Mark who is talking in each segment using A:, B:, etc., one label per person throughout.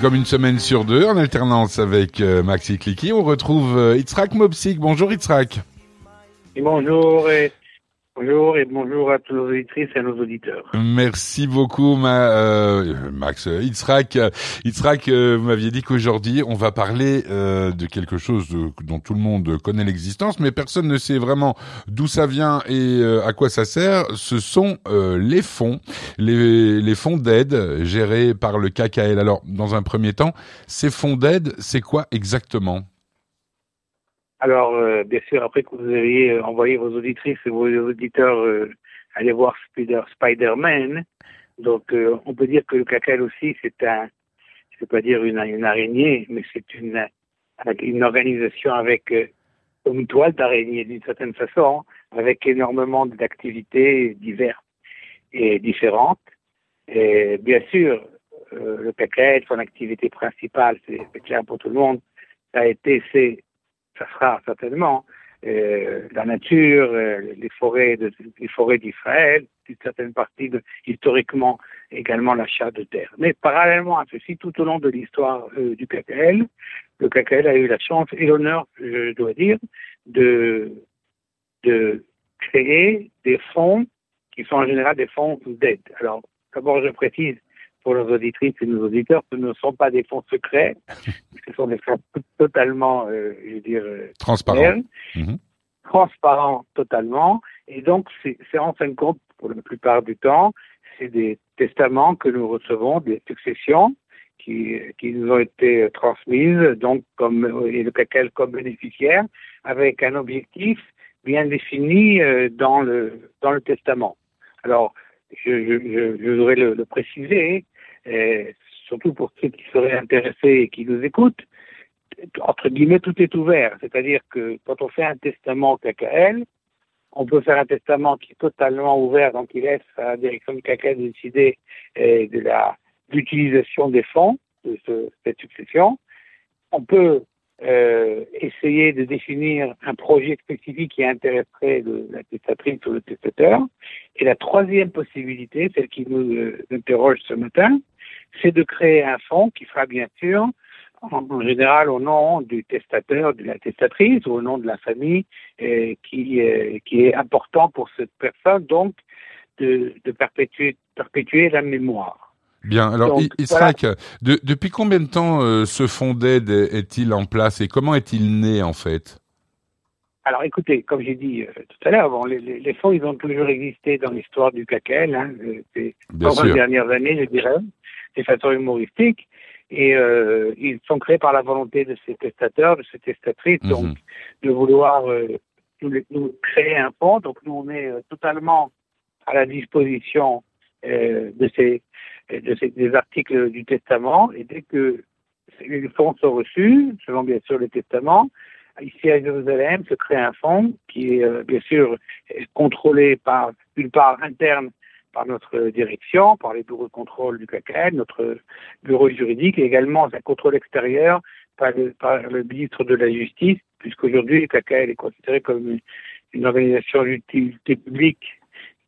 A: comme une semaine sur deux, en alternance avec euh, Maxi Clicky, on retrouve euh, Itzrak Mopsik. Bonjour Itzrak.
B: bonjour et Bonjour et bonjour à tous nos auditrices et à nos auditeurs.
A: Merci beaucoup, ma, euh, Max Itzrak. Itzrak, euh, vous m'aviez dit qu'aujourd'hui on va parler euh, de quelque chose dont tout le monde connaît l'existence, mais personne ne sait vraiment d'où ça vient et à quoi ça sert. Ce sont les fonds, les, les fonds d'aide gérés par le KKL. Alors, dans un premier temps, ces fonds d'aide, c'est quoi exactement?
B: Alors, euh, bien sûr, après que vous ayez euh, envoyé vos auditrices et vos auditeurs euh, aller voir Spider, Spider-Man, donc on peut dire que le CACAL aussi, c'est un, je ne peux pas dire une, araignée, mais c'est une, une organisation avec une toile d'araignée d'une certaine façon, avec énormément d'activités diverses et différentes. Et bien sûr, le CACAL, son activité principale, c'est clair pour tout le monde, ça a été, c'est ça sera certainement la nature, euh, les forêts, les forêts d'Israël, une certaine partie historiquement également l'achat de terre. Mais parallèlement à ceci, tout au long de l'histoire euh, du KKL, le KKL a eu la chance et l'honneur, je dois dire, de, de créer des fonds qui sont en général des fonds d'aide. Alors, d'abord, je précise, pour nos auditrices et nos auditeurs, ce ne sont pas des fonds secrets, ce sont des fonds totalement, euh, je veux dire, euh,
A: transparents.
B: Mhm. Transparents totalement. Et donc, c'est en fin de compte, pour la plupart du temps, c'est des testaments que nous recevons, des successions qui, qui nous ont été transmises, donc comme et le CACEL comme bénéficiaire, avec un objectif bien défini euh, dans le dans le testament. Alors, je, je, je voudrais le, le préciser, et surtout pour ceux qui seraient intéressés et qui nous écoutent, entre guillemets, tout est ouvert. C'est-à-dire que quand on fait un testament KKL, on peut faire un testament qui est totalement ouvert, donc il laisse à la direction du KKL de décider euh, de l'utilisation des fonds de ce, cette succession. On peut euh, essayer de définir un projet spécifique qui intéresserait la testatrice ou le testateur. Et la troisième possibilité, celle qui nous euh, interroge ce matin, c'est de créer un fonds qui sera bien sûr en, général au nom du testateur, de la testatrice ou au nom de la famille euh, qui, euh, qui est important pour cette personne, donc de, de perpétuer, perpétuer la mémoire.
A: Bien, alors Israël, de, depuis combien de temps euh, ce fonds d'aide est-il en place et comment est-il né en fait?
B: Alors écoutez, comme j'ai dit euh, tout à l'heure, bon, les, les, fonds, ils ont toujours existé dans l'histoire du CACEL, hein, euh, pendant les dernières années, je dirais, de façon humoristique, et euh, ils sont créés par la volonté de ces testateurs, de ces testatrices, donc mhm. de vouloir nous, nous, créer un fonds. Donc nous, on est totalement à la disposition de ces, de ces des articles du testament, et dès que les fonds sont reçus, selon bien sûr le testament, ici à Jérusalem se crée un fonds qui est euh, bien sûr contrôlé par une part interne par notre direction, par les bureaux de contrôle du CACAL, notre bureau juridique, et également un contrôle extérieur par le, par le ministre de la Justice, puisqu'aujourd'hui le CACAL est considéré comme une, organisation d'utilité publique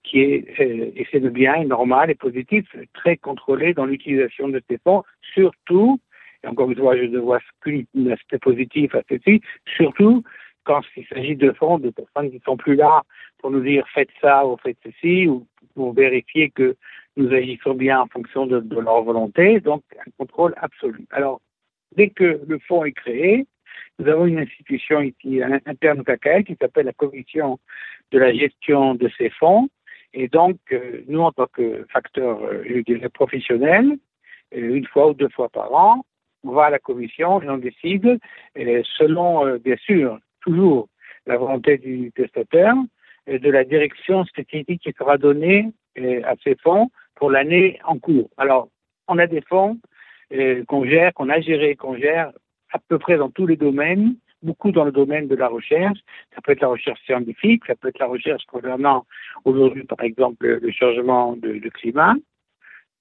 B: qui est, euh, et c'est de bien, normal et positif, très contrôlé dans l'utilisation de ces fonds, surtout et encore une fois, je ne vois qu'un aspect positif à ceci, surtout quand il s'agit de fonds, de personnes qui ne sont plus là pour nous dire faites ça ou faites ceci, ou pour vérifier que nous agissons bien en fonction de, leur volonté, donc un contrôle absolu. Alors, dès que le fonds est créé, nous avons une institution ici interne au CACAL qui s'appelle la commission de la gestion de ces fonds. Et donc, euh, nous, en tant que facteur, euh, je dirais, professionnel, euh, une fois ou deux fois par an, on va à la commission et on décide, selon, bien sûr, toujours la volonté du testateur, de la direction spécifique qui sera donnée à ces fonds pour l'année en cours. Alors, on a des fonds qu'on gère, qu'on a géré, qu'on gère à peu près dans tous les domaines, beaucoup dans le domaine de la recherche. Ça peut être la recherche scientifique, ça peut être la recherche concernant aujourd'hui, par exemple, le changement de, climat.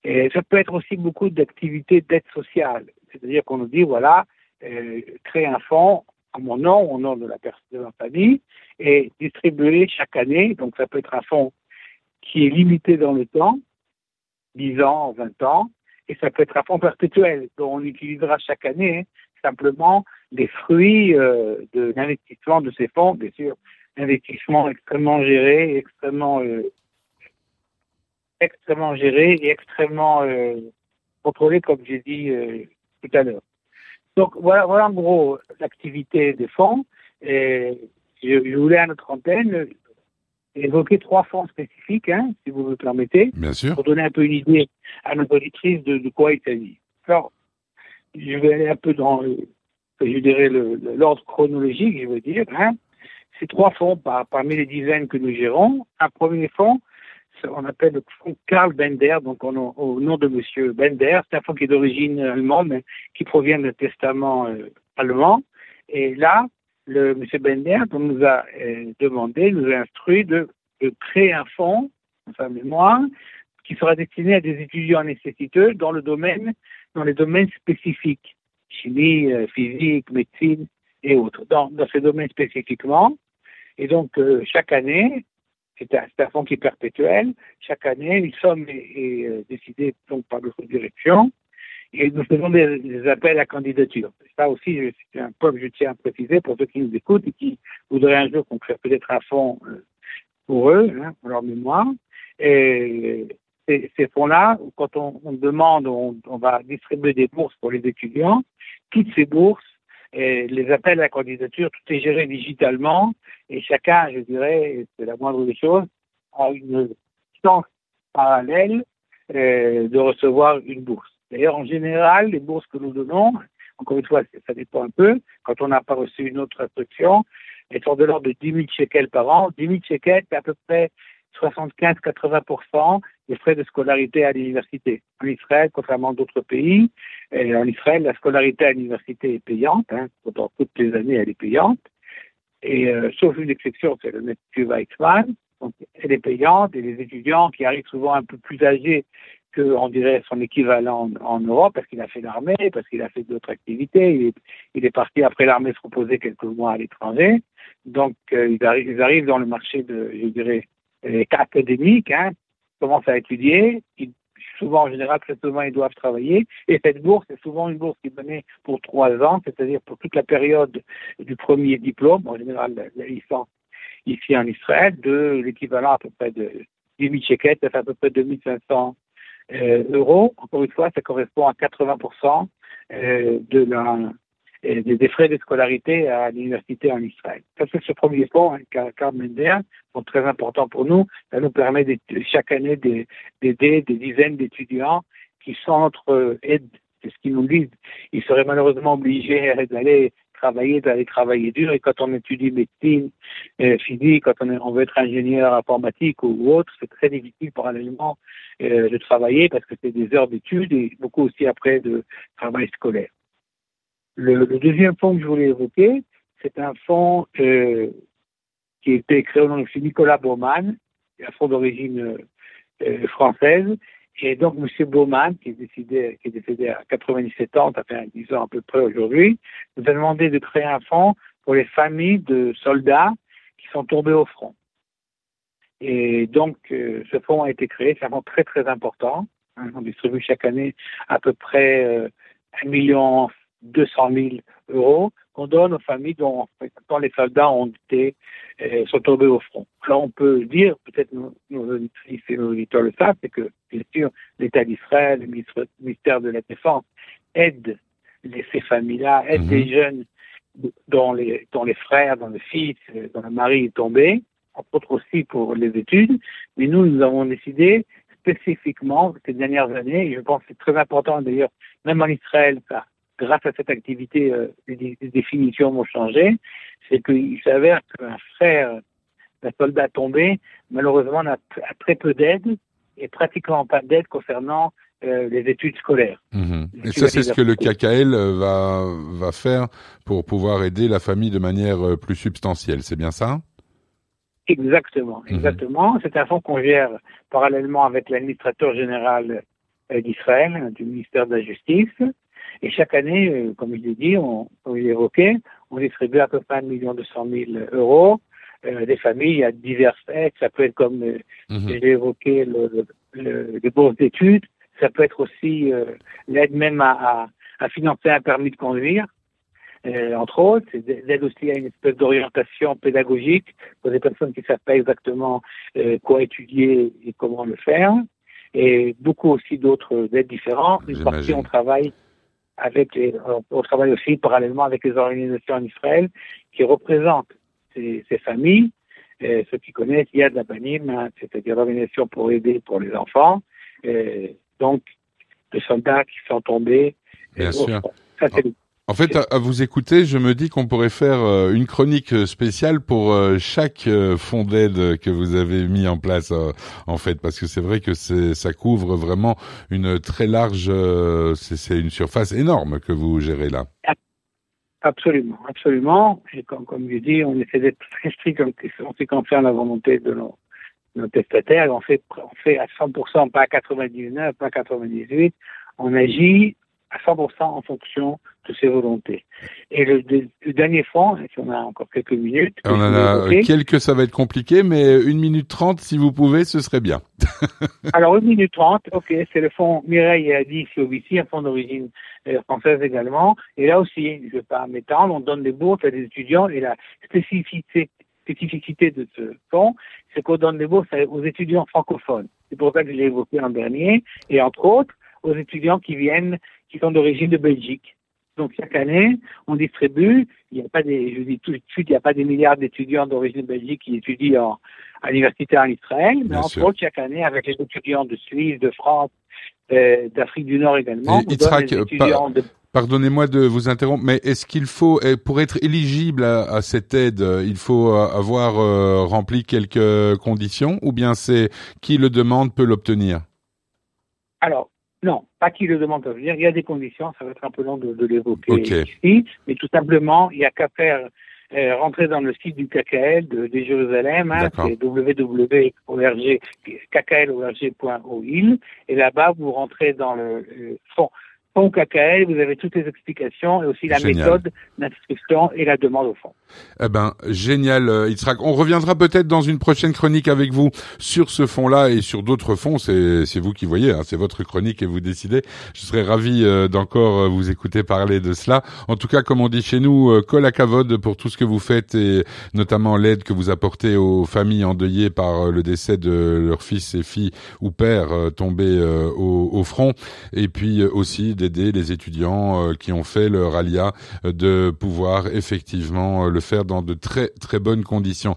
B: Et ça peut être aussi beaucoup d'activités d'aide sociale. C'est-à-dire qu'on nous dit, voilà, euh, créer un fonds à mon nom, au nom de la personne de ma famille, et distribuer chaque année. Donc ça peut être un fonds qui est limité dans le temps, 10 ans, 20 ans, et ça peut être un fonds perpétuel dont on utilisera chaque année simplement les fruits euh, de l'investissement de ces fonds, bien sûr, investissement extrêmement géré, extrêmement euh, extrêmement géré et extrêmement euh, contrôlé, comme j'ai dit tout à l'heure. Donc voilà, voilà en gros l'activité des fonds. Et je, je, voulais à notre antenne évoquer trois fonds spécifiques, hein, si vous me permettez,
A: Bien sûr.
B: pour donner un peu une idée à nos auditrices de, de quoi il s'agit. Alors, je vais aller un peu dans, je dirais, l'ordre chronologique, je veux dire. Hein. Ces trois fonds par, parmi les dizaines que nous gérons. Un premier fonds, on appelle le fonds Karl Bender, donc au, nom de Monsieur Bender. C'est un fonds qui est d'origine allemande, mais qui provient d'un testament euh, allemand. Et là, le Monsieur Bender on nous a euh, demandé, nous a instruit de, créer un fonds, sa mémoire, qui sera destiné à des étudiants nécessiteux dans le domaine, dans les domaines spécifiques, chimie, euh, physique, médecine et autres, dans, dans ces domaines spécifiquement. Et donc, euh, chaque année, c'est un, un, fonds qui est perpétuel. Chaque année, une somme est, est euh, décidée donc, par notre direction et nous faisons des, des, appels à candidature. Ça aussi, c'est un point que je tiens à préciser pour ceux qui nous écoutent et qui voudraient un jour qu'on crée peut-être un fonds euh, pour eux, hein, pour leur mémoire. Et ces, fonds-là, quand on, demande, on, va distribuer des bourses pour les étudiants, toutes ces bourses, et les appels à candidature, tout est géré digitalement et chacun, je dirais, c'est la moindre des choses, a une chance parallèle euh, de recevoir une bourse. D'ailleurs, en général, les bourses que nous donnons, encore une fois, ça dépend un peu, quand on n'a pas reçu une autre instruction, elles sont de l'ordre de 10 000 shekels par an. 10 000 shekels, c'est à peu près 75-80% des frais de scolarité à l'université. En Israël, contrairement à d'autres pays, en Israël, la scolarité à l'université est payante. Hein, pendant toutes les années, elle est payante. Et euh, sauf une exception, c'est le Institut Weizmann. Donc, elle est payante et les étudiants qui arrivent souvent un peu plus âgés que, on dirait, son équivalent en, Europe, parce qu'il a fait l'armée, parce qu'il a fait d'autres activités. Il est, parti après l'armée se reposer quelques mois à l'étranger. Donc, euh, ils, arrivent, dans le marché de, je dirais, académique, hein, commencent à étudier. Ils, souvent, en général, très souvent, ils doivent travailler. Et cette bourse, c'est souvent une bourse qui est donnée pour trois ans, c'est-à-dire pour toute la période du premier diplôme, en général, la licence ici en Israël, de l'équivalent à peu près de 10 000 shekels, ça fait à peu près 2500 euh, euros. Encore une fois, ça correspond à 80% euh, de la, euh, des frais de scolarité à l'université en Israël. Ça, c'est ce premier point, hein, Carl Mender, sont très important pour nous. Ça nous permet chaque année d'aider des dizaines d'étudiants qui sont entre aide, c'est ce qu'ils nous disent. Ils seraient malheureusement obligés d'aller travailler, d'aller travailler dur. Et quand on étudie médecine, euh, physique, quand on, veut être ingénieur informatique ou autre, c'est très difficile parallèlement euh, de travailler parce que c'est des heures d'études et beaucoup aussi après de travail scolaire. Le, le, deuxième fonds que je voulais évoquer, c'est un fonds euh, qui a été créé au nom de Nicolas Baumann, un fonds d'origine euh, française, et donc, M. Baumann, qui est, décidé, qui est décédé à 97 ans, ça fait 10 ans à peu près aujourd'hui, nous a demandé de créer un fonds pour les familles de soldats qui sont tombés au front. Et donc, euh, ce fonds a été créé, c'est un fonds très très important. Hein, on distribue chaque année à peu près euh, 1 million 200 000 euros qu'on donne aux familles dont, dont, les soldats ont été euh, sont tombés au front. Alors on peut dire, peut-être nos, nos auditrices et nos auditeurs le savent, c'est que bien sûr l'État d'Israël, le ministère de la Défense aide les, ces familles-là, aide mmh. des jeunes dont les, dont les frères, dont le fils, dont le mari est tombé, entre autres aussi pour les études. Mais nous, nous avons décidé spécifiquement ces dernières années, et je pense que c'est très important d'ailleurs, même en Israël, ça, grâce à cette activité, euh, les, les, définitions vont changer, c'est qu'il s'avère qu'un frère d'un soldat tombé, malheureusement, a, a très peu d'aide et pratiquement pas d'aide concernant euh, les études scolaires.
A: Mmh. Et ça, c'est ce que le KKL va, va faire pour pouvoir aider la famille de manière euh, plus substantielle, c'est bien ça?
B: Exactement, exactement. Mmh. C'est un fonds qu'on gère parallèlement avec l'administrateur général euh, d'Israël, du ministère de la Justice. Et chaque année, euh, comme je l'ai dit, on, on l'évoquait, on distribue à peu près 1 million 200 000 euros. Euh, des familles à divers aides, ça peut être comme euh, mmh. j'ai évoqué le, le, les bourses d'études, Ça peut être aussi euh, l'aide même à, à, à, financer un permis de conduire, euh, entre autres. C'est d'aide aussi à une espèce d'orientation pédagogique pour des personnes qui ne savent pas exactement quoi étudier et comment le faire. Et beaucoup aussi d'autres aides différentes. Une partie, on travaille avec les, on travaille aussi parallèlement avec les organisations en Israël qui représentent ces, ces familles. Et ceux qui connaissent, il y a de la Banim, hein, c'est-à-dire l'organisation pour aider pour les enfants. Et donc, les soldats qui sont tombés.
A: Bien sûr. Ça, c'est en fait, à, vous écouter, je me dis qu'on pourrait faire euh, une chronique spéciale pour euh, chaque euh, fonds d'aide que vous avez mis en place, en fait, parce que c'est vrai que ça couvre vraiment une très large, c'est une surface énorme que vous gérez là.
B: Absolument, absolument. Et comme, comme je dis, on essaie d'être très strict en ce qui concerne la volonté de nos, nos testataires. On fait, on fait à 100%, pas à 99, pas à 98. On agit à 100% en fonction de ses volontés. Et le, dernier fonds, si on a encore quelques minutes.
A: On en a quelques, ça va être compliqué, mais une minute trente, si vous pouvez, ce serait bien.
B: Alors, une minute trente, ok, c'est le fonds Mireille a dit COBC, un fonds d'origine euh, française également. Et là aussi, je ne vais pas m'étendre, on donne des bourses à des étudiants et la spécificité spécificité de ce fonds, c'est qu'on donne des bourses aux étudiants francophones. C'est pour ça que j'ai évoqué l'an dernier, et entre autres, aux étudiants qui viennent qui sont d'origine de Belgique. Donc chaque année, on distribue, il n'y a pas des, je dis tout de suite, il n'y a pas des milliards d'étudiants d'origine de Belgique qui étudient à l'université en Israël, mais entre autres chaque année avec les étudiants de Suisse, de France, euh, d'Afrique du Nord également.
A: Pardonnez-moi de vous interrompre, mais est-ce qu'il faut, pour être éligible à, cette aide, il faut avoir euh, rempli quelques conditions, ou bien c'est qui le demande peut l'obtenir?
B: Alors, non, pas qui le demande à venir. Il y a des conditions, ça va être un peu long de, de l'évoquer ici, mais tout simplement, il n'y a qu'à faire euh, rentrer dans le site du KKL de, de Jérusalem, hein, c'est www.org.il, et là-bas, vous rentrez dans le, le fond fonds KKL, vous avez toutes les explications et aussi la méthode d'inscription et la demande au fond.
A: Eh ben, génial, euh, Itzrak. On reviendra peut-être dans une prochaine chronique avec vous sur ce fonds-là et sur d'autres fonds. C'est, vous qui voyez, hein, c'est votre chronique et vous décidez. Je serais ravi euh, d'encore euh, vous écouter parler de cela. En tout cas, comme on dit chez nous, col à cavode pour tout ce que vous faites et notamment l'aide que vous apportez aux familles endeuillées par le décès de leurs fils et filles ou pères tombés au, au front. Et puis aussi d'aider les étudiants euh, qui ont fait leur alia euh, de pouvoir effectivement euh, le faire dans de très très bonnes conditions.